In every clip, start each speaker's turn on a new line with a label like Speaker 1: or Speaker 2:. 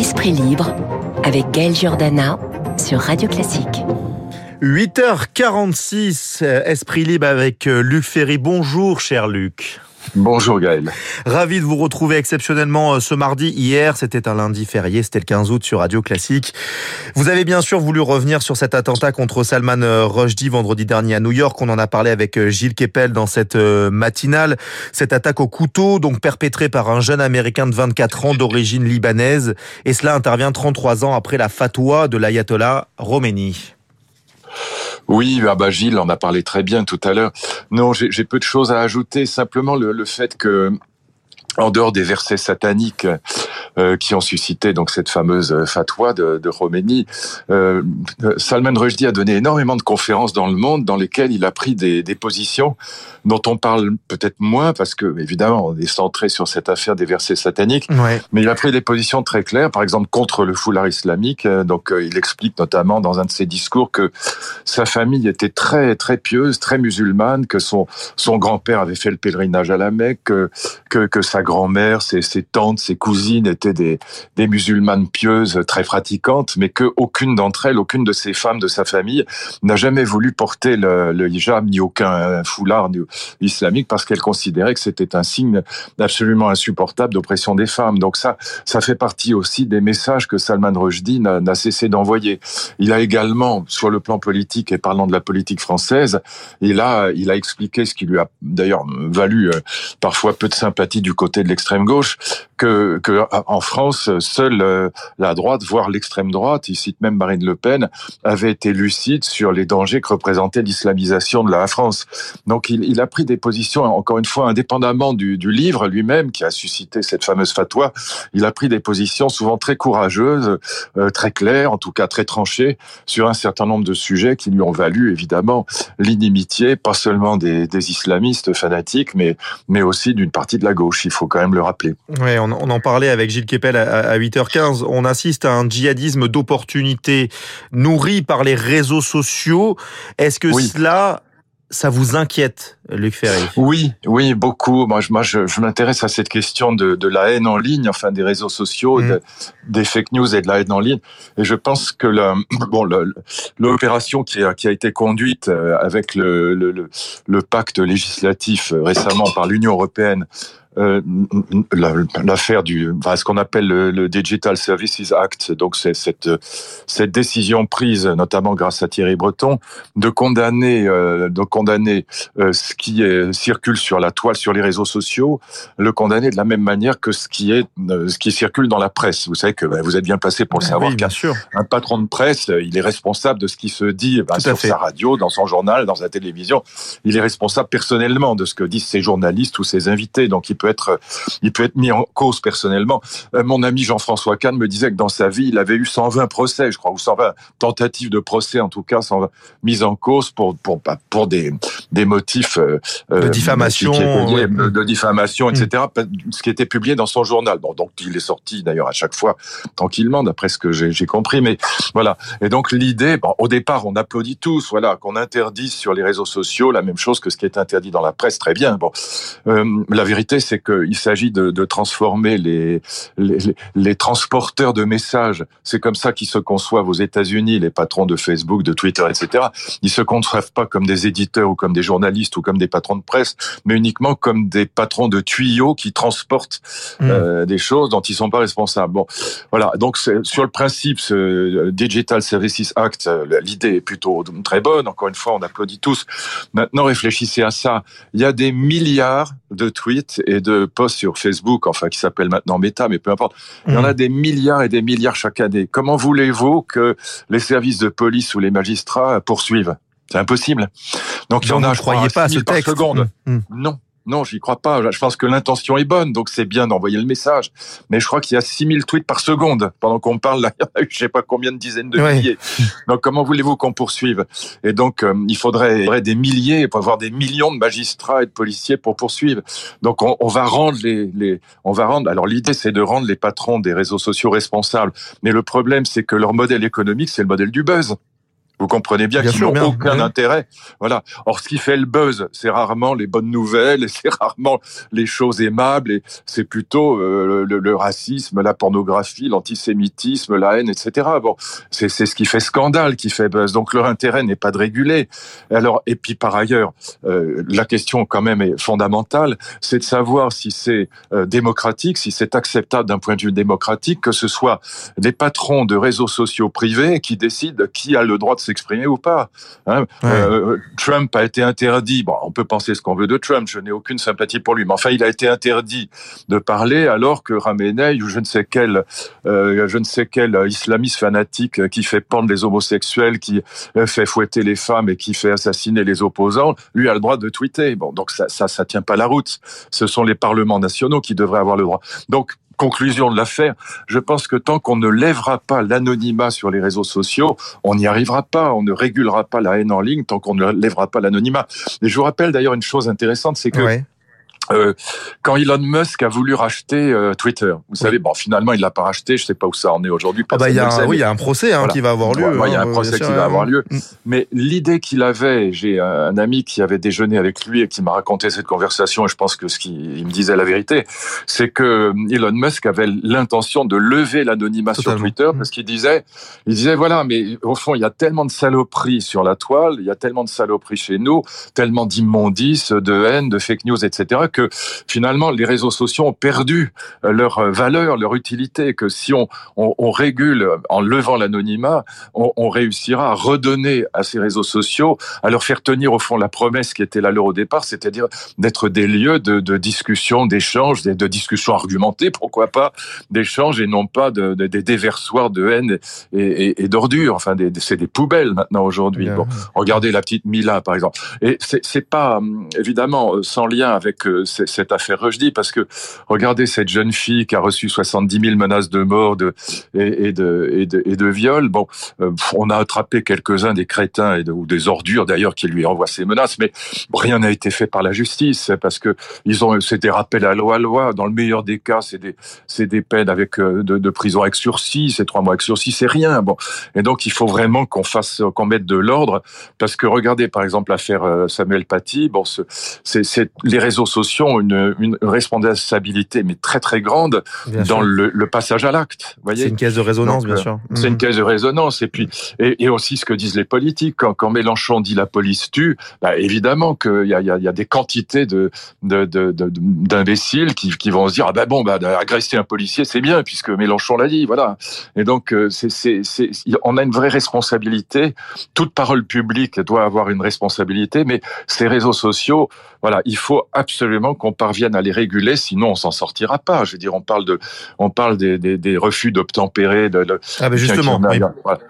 Speaker 1: Esprit libre avec Gaël Giordana sur Radio Classique.
Speaker 2: 8h46, Esprit libre avec euh, Luc Ferry. Bonjour cher Luc.
Speaker 3: Bonjour Gaël.
Speaker 2: Ravi de vous retrouver exceptionnellement euh, ce mardi. Hier, c'était un lundi férié, c'était le 15 août sur Radio Classique. Vous avez bien sûr voulu revenir sur cet attentat contre Salman euh, Rushdie vendredi dernier à New York. On en a parlé avec euh, Gilles Kepel dans cette matinale. Cette attaque au couteau, donc perpétrée par un jeune américain de 24 ans d'origine libanaise. Et cela intervient 33 ans après la fatwa de l'ayatollah Khomeini.
Speaker 3: Oui, ah en a parlé très bien tout à l'heure. Non, j'ai peu de choses à ajouter. Simplement le, le fait que en dehors des versets sataniques euh, qui ont suscité donc cette fameuse euh, fatwa de, de Khomeini, euh, Salman Rushdie a donné énormément de conférences dans le monde dans lesquelles il a pris des, des positions dont on parle peut-être moins parce que évidemment on est centré sur cette affaire des versets sataniques, mais il a pris des positions très claires, par exemple contre le foulard islamique. Donc il explique notamment dans un de ses discours que sa famille était très très pieuse, très musulmane, que son son grand-père avait fait le pèlerinage à la Mecque, que que, que sa grand-mère, ses, ses tantes, ses cousines étaient des, musulmanes pieuses très pratiquantes, mais que aucune d'entre elles, aucune de ces femmes de sa famille n'a jamais voulu porter le, hijab ni aucun foulard ni islamique parce qu'elle considérait que c'était un signe absolument insupportable d'oppression des femmes. Donc ça, ça fait partie aussi des messages que Salman Rushdie n'a cessé d'envoyer. Il a également, sur le plan politique et parlant de la politique française, il a, il a expliqué ce qui lui a d'ailleurs valu euh, parfois peu de sympathie du côté de l'extrême gauche, que, que en France, seule euh, la droite, voire l'extrême droite, il cite même Marine Le Pen, avait été lucide sur les dangers que représentait l'islamisation de la France. Donc il, il, a pris des positions, encore une fois, indépendamment du, du livre lui-même qui a suscité cette fameuse fatwa, il a pris des positions souvent très courageuses, euh, très claires, en tout cas très tranchées, sur un certain nombre de sujets qui lui ont valu évidemment l'inimitié, pas seulement des, des islamistes fanatiques, mais, mais aussi d'une partie de la gauche, il faut quand même le rappeler.
Speaker 2: On en parlait avec Gilles Kepel à, 8h15. On assiste à un djihadisme d'opportunité nourri par les réseaux sociaux. Est-ce que oui. cela ça vous inquiète, Luc Ferry?
Speaker 3: Oui, oui, beaucoup. Moi, je, moi, je, je m'intéresse à cette question de, de, la haine en ligne, enfin des réseaux sociaux, mmh. de, des fake news et de la haine en ligne. Et je pense que la, bon, l'opération qui a, qui a été conduite euh, avec le, le, le pacte législatif euh, récemment par l'Union européenne euh, l'affaire du, enfin, ce qu'on appelle le, le, Digital Services Act. Donc, c'est cette cette décision prise, notamment grâce à Thierry Breton, de condamner, euh, de condamner euh, ce qui est, circule sur la toile, sur les réseaux sociaux, le condamner de la même manière que ce qui est, ce qui circule dans la presse. Vous savez que bah, vous êtes bien placé pour le
Speaker 2: ah
Speaker 3: savoir.
Speaker 2: Oui, bien sûr.
Speaker 3: Un patron de presse, il est responsable de ce qui se dit bah, sur sa radio, dans son journal, dans sa télévision. Il est responsable personnellement de ce que disent ses journalistes ou ses invités. Donc, il peut être, il peut être mis en cause personnellement. Euh, mon ami Jean-François Kahn me disait que dans sa vie, il avait eu 120 procès, je crois, ou 120 tentatives de procès, en tout cas, 120 mises en cause pour pour pour des des motifs
Speaker 2: euh, de diffamation,
Speaker 3: de diffamation, etc. Mmh. Ce qui était publié dans son journal. Bon, donc il est sorti d'ailleurs à chaque fois tranquillement, d'après ce que j'ai compris. Mais voilà. Et donc l'idée, bon, au départ, on applaudit tous, voilà, qu'on interdise sur les réseaux sociaux la même chose que ce qui est interdit dans la presse. Très bien. Bon, euh, la vérité, c'est qu'il s'agit de, de, transformer les, les, les, transporteurs de messages. C'est comme ça qu'ils se conçoivent aux États-Unis, les patrons de Facebook, de Twitter, etc. Ils se conçoivent pas comme des éditeurs ou comme des journalistes ou comme des patrons de presse, mais uniquement comme des patrons de tuyaux qui transportent mmh. euh, des choses dont ils sont pas responsables. Bon, voilà. Donc sur le principe, ce Digital Services Act, l'idée est plutôt très bonne. Encore une fois, on applaudit tous. Maintenant, réfléchissez à ça. Il y a des milliards de tweets et de posts sur Facebook, enfin qui s'appelle maintenant Meta, mais peu importe. Il y en a des milliards et des milliards chaque année. Comment voulez-vous que les services de police ou les magistrats poursuivent? C'est impossible.
Speaker 2: Donc, Donc il y en a, je croyais pas à ce texte.
Speaker 3: Seconde. Mmh. Non. Non, j'y crois pas. Je pense que l'intention est bonne, donc c'est bien d'envoyer le message. Mais je crois qu'il y a 6000 tweets par seconde. Pendant qu'on parle, là, il y en a eu je sais pas combien de dizaines de milliers. Oui. Donc comment voulez-vous qu'on poursuive? Et donc, euh, il, faudrait, il faudrait des milliers, pour avoir des millions de magistrats et de policiers pour poursuivre. Donc on, on va rendre les, les... On va rendre... Alors l'idée, c'est de rendre les patrons des réseaux sociaux responsables. Mais le problème, c'est que leur modèle économique, c'est le modèle du buzz. Vous comprenez bien, qu'ils n'ont aucun intérêt. Voilà. Or, ce qui fait le buzz, c'est rarement les bonnes nouvelles, et c'est rarement les choses aimables, et c'est plutôt euh, le, racisme, la pornographie, l'antisémitisme, la haine, etc. Bon, c'est ce qui fait scandale, qui fait buzz. Donc leur intérêt n'est pas de réguler. Alors, et puis par ailleurs, euh, la question quand même est fondamentale, c'est de savoir si c'est euh, démocratique, si c'est acceptable d'un point de vue démocratique que ce soit des patrons de réseaux sociaux privés qui décident qui a le droit de s'exprimer ou pas. Hein. Euh, Trump a été interdit. Bon, on peut penser ce qu'on veut de Trump. Je n'ai aucune sympathie pour lui, mais enfin, il a été interdit de parler alors que Ramenei ou je ne sais quel, euh, je ne sais quel islamiste fanatique qui fait pendre les homosexuels, qui fait fouetter les femmes et qui fait assassiner les opposants, lui a le droit de tweeter. Bon, donc ça, ça, ça tient pas la route. Ce sont les parlements nationaux qui devraient avoir le droit. Donc conclusion de l'affaire, je pense que tant qu'on ne lèvera pas l'anonymat sur les réseaux sociaux, on n'y arrivera pas. On ne régulera pas la haine en ligne tant qu'on ne lèvera pas l'anonymat. Et je vous rappelle d'ailleurs une chose intéressante, c'est que euh, quand Elon Musk a voulu racheter euh, Twitter, vous savez, bon, finalement, il l'a pas racheté. Je sais pas où ça en est aujourd'hui.
Speaker 2: Ah bah, il y a un, oui, il y a un procès hein, qui va avoir lieu.
Speaker 3: il y a un procès qui va avoir lieu. Mais l'idée qu'il avait, j'ai un ami qui avait déjeuné avec lui et qui m'a raconté cette conversation, et je pense que ce qu'il me disait la vérité, c'est que euh, Elon Musk avait l'intention de lever l'anonymat sur Twitter mm. parce qu'il disait, il disait voilà, mais au fond, il y a tellement de saloperies sur la toile, il y a tellement de saloperies chez nous, tellement d'immondices, de haine, de fake news, etc. que finalement les réseaux sociaux ont perdu euh, leur euh, valeur, leur utilité, que si on, on, régule en levant l'anonymat, on, réussira à redonner à ces réseaux sociaux, à leur faire tenir au fond la promesse qui était la leur au départ, c'est-à-dire d'être des lieux de, de discussion, d'échange, de, de discussion argumentée, pourquoi pas, d'échange et non pas des de, déversoirs de haine et, et, d'ordures. Enfin, c'est des poubelles maintenant aujourd'hui. Bon, regardez la petite Mila par exemple. Et c'est pas hum, évidemment sans lien avec euh, cette affaire Rushdie, parce que regardez cette jeune fille qui a reçu 70 000 menaces de mort de, et, de, et, de, et de viol. Bon, euh, on a attrapé quelques-uns des crétins et ou des ordures d'ailleurs qui lui envoient ces menaces, mais rien n'a été fait par la justice parce que ils ont c'est des rappels à loi loi. Dans le meilleur des cas, c'est des des peines avec euh, de, de prison avec sursis, c'est trois mois avec sursis, c'est rien. Bon, et donc il faut vraiment qu'on fasse qu'on mette de l'ordre parce que regardez par exemple l'affaire euh, Samuel Paty. Bon, c'est les réseaux sociaux une, une responsabilité mais très très grande dans le, le, passage à l'acte.
Speaker 2: C'est une caisse de résonance, bien
Speaker 3: euh,
Speaker 2: sûr.
Speaker 3: C'est une mmh. caisse de résonance et puis et, et, aussi ce que disent les politiques quand, quand Mélenchon dit la police tue, bah, évidemment qu'il y a, y, a, y a des quantités de d'imbéciles de, de, qui, qui vont se dire ah ben bon bah agresser un policier c'est bien puisque Mélenchon l'a dit voilà et donc euh, c'est on a une vraie responsabilité toute parole publique doit avoir une responsabilité mais ces réseaux sociaux voilà il faut absolument qu'on parvienne à les réguler, sinon on s'en sortira pas. Je veux dire, on parle de, on parle des, des, des refus d'obtempérer. De, de,
Speaker 2: ah ben justement,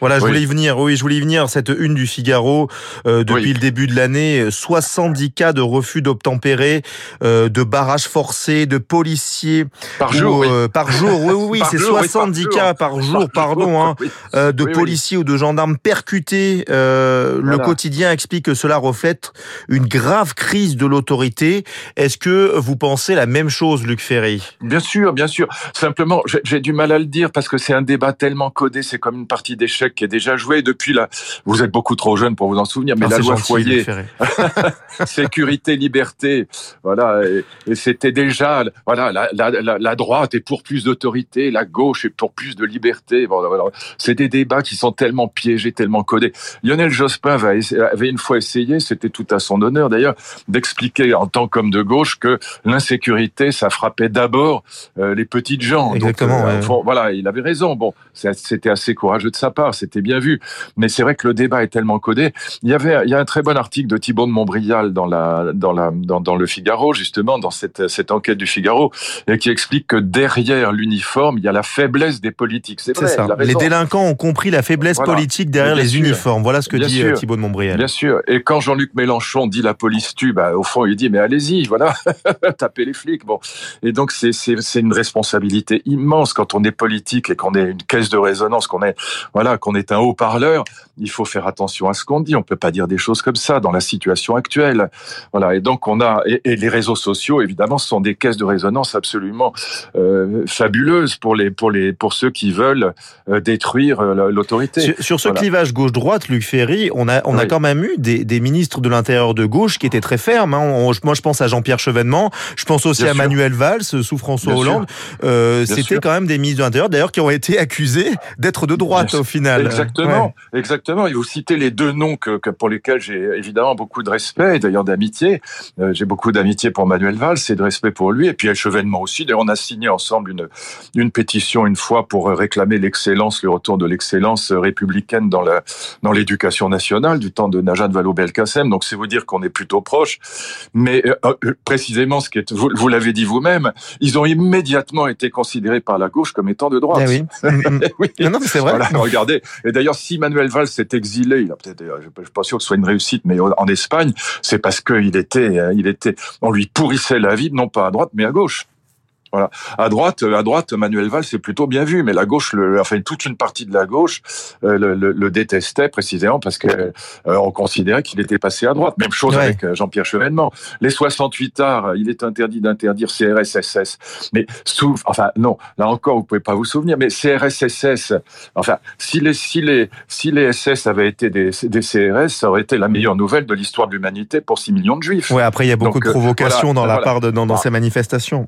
Speaker 2: voilà, je voulais y venir. Oui, je voulais y venir. Cette une du Figaro euh, depuis le début de l'année, 70 cas de refus d'obtempérer, euh, de barrages forcés, de policiers
Speaker 3: par jour.
Speaker 2: Euh, par jour, oui, oui, oui c'est 70 cas par jour, pardon, hein, euh, de policiers ou de gendarmes percutés. Euh, Le quotidien explique que cela reflète une grave crise de l'autorité. Est-ce que vous pensez la même chose, Luc Ferry?
Speaker 3: Bien sûr, bien sûr. Simplement, j'ai du mal à le dire parce que c'est un débat tellement codé, c'est comme une partie d'échecs qui est déjà jouée depuis la. Vous êtes beaucoup trop jeune pour vous en souvenir, mais la loi foyer, sécurité, liberté, voilà, et, c'était déjà, voilà, la, la, la, droite est pour plus d'autorité, la gauche est pour plus de liberté. Bon, voilà. C'est des débats qui sont tellement piégés, tellement codés. Lionel Jospin avait une fois essayé, c'était tout à son honneur d'ailleurs, d'expliquer en tant qu'homme de gauche que l'insécurité, ça frappait d'abord euh, les petites gens.
Speaker 2: Exactement.
Speaker 3: Euh, voilà, il avait raison. Bon, c'était assez courageux de sa part, c'était bien vu. Mais c'est vrai que le débat est tellement codé. Il y avait, il y a un très bon article de Thibault de Montbrial dans la, dans la, dans, dans le Figaro justement, dans cette, cette enquête du Figaro, et qui explique que derrière l'uniforme, il y a la faiblesse des politiques. C'est vrai. Ça.
Speaker 2: Les délinquants ont compris la faiblesse politique derrière les uniformes. Voilà ce que dit euh, Thibault de Montbrial.
Speaker 3: Bien sûr. Et quand Jean-Luc Mélenchon dit la police tue, bah, au fond, il dit mais allez-y, voilà. taper les flics. Bon, et donc c'est c'est une responsabilité immense quand on est politique et qu'on est une caisse de résonance, qu'on est voilà, qu'on est un haut-parleur. Il faut faire attention à ce qu'on dit. On peut pas dire des choses comme ça dans la situation actuelle. Voilà, et donc on a et, les réseaux sociaux évidemment sont des caisses de résonance absolument euh, fabuleuses pour les pour les pour ceux qui veulent euh, détruire euh, l'autorité.
Speaker 2: Sur, ce clivage gauche-droite, Luc Ferry, on a on a quand même eu des, des ministres de l'intérieur de gauche qui étaient très fermes. Hein. moi, je pense à Jean-Pierre Chevènement, je pense aussi à Manuel Valls sous François Hollande. Euh, C'était quand même des ministres de l'intérieur, d'ailleurs, qui ont été accusés d'être de droite au final.
Speaker 3: Exactement, exactement. Et vous citez les deux noms que, que pour lesquels j'ai évidemment beaucoup de respect, et d'ailleurs d'amitié. Euh, j'ai beaucoup d'amitié pour Manuel Valls et de respect pour lui, et puis à Chevènement aussi. D'ailleurs, on a signé ensemble une une pétition une fois pour réclamer l'excellence, le retour de l'excellence républicaine dans la dans l'éducation nationale du temps de Najat Vallaud-Belkacem. Donc c'est vous dire qu'on est plutôt proche. Mais euh, euh, précisément, ce qui est, vous, vous l'avez dit vous-même, ils ont immédiatement été considérés par la gauche comme étant de droite.
Speaker 2: Eh oui. oui. Non, c'est vrai.
Speaker 3: regardez. Et d'ailleurs, si Manuel Valls s'est exilé, il a peut-être, je suis pas sûr que ce soit une réussite, mais en Espagne, c'est parce qu'il était, euh, il était, on lui pourrissait la vie, non pas à droite, mais à gauche. Voilà. À droite, à droite, Manuel Valls c'est plutôt bien vu, mais la gauche, le, enfin toute une partie de la gauche euh, le, le, détestait précisément parce que euh, on considérait qu'il était passé à droite. Même chose avec euh, Jean-Pierre Chevènement. Les 68 arts, il est interdit d'interdire CRSSS. Mais sous, enfin non, là encore vous pouvez pas vous souvenir, mais CRSSS. Enfin, si les si les si les SS avaient été des, des CRS, ça aurait été la meilleure nouvelle de l'histoire de l'humanité pour 6 millions de juifs.
Speaker 2: Ouais, après il y a beaucoup de provocations dans la part de, dans, dans ces manifestations.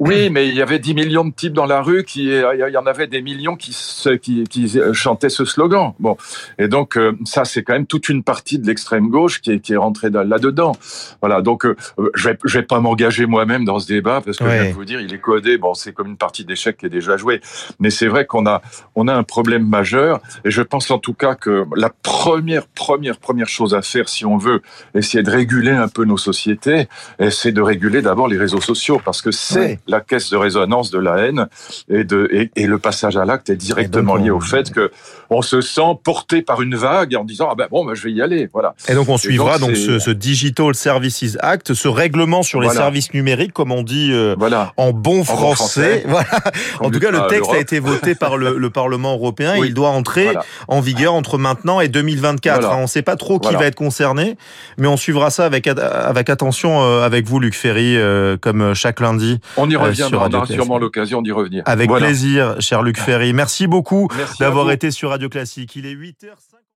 Speaker 3: Oui, mais il y avait 10 millions de types dans la rue, qui, il y en avait des millions qui, qui, qui chantaient ce slogan. Bon, et donc euh, ça, c'est quand même toute une partie de l'extrême gauche qui est, qui est rentrée là-dedans. Voilà, donc euh, je vais, je vais pas m'engager moi-même dans ce débat parce que je vais vous dire, il est codé. Bon, c'est comme une partie d'échec qui est déjà jouée, mais c'est vrai qu'on a, on a un problème majeur. Et je pense en tout cas que la première, première, première chose à faire, si on veut essayer de réguler un peu nos sociétés, c'est de réguler d'abord les réseaux sociaux parce que c'est la caisse de résonance de la haine et, de, et, le passage à l'acte est directement lié au fait que on se sent porté par une vague en disant ah ben bon ben, je vais y aller voilà.
Speaker 2: Et donc on suivra donc, ce, Digital Services Act, ce règlement sur les services numériques comme on dit euh, voilà. en bon français. Voilà. En tout cas le texte a été voté par le, Parlement européen et il doit entrer en vigueur entre maintenant et 2024. on ne sait pas trop qui va être concerné, mais on suivra ça avec avec attention euh, avec vous Luc Ferry euh, comme chaque lundi.
Speaker 3: On y revient on aura sûrement l'occasion d'y revenir.
Speaker 2: Avec plaisir, cher Luc Ferry. Merci beaucoup d'avoir été sur Radio Classique. Il est 8h.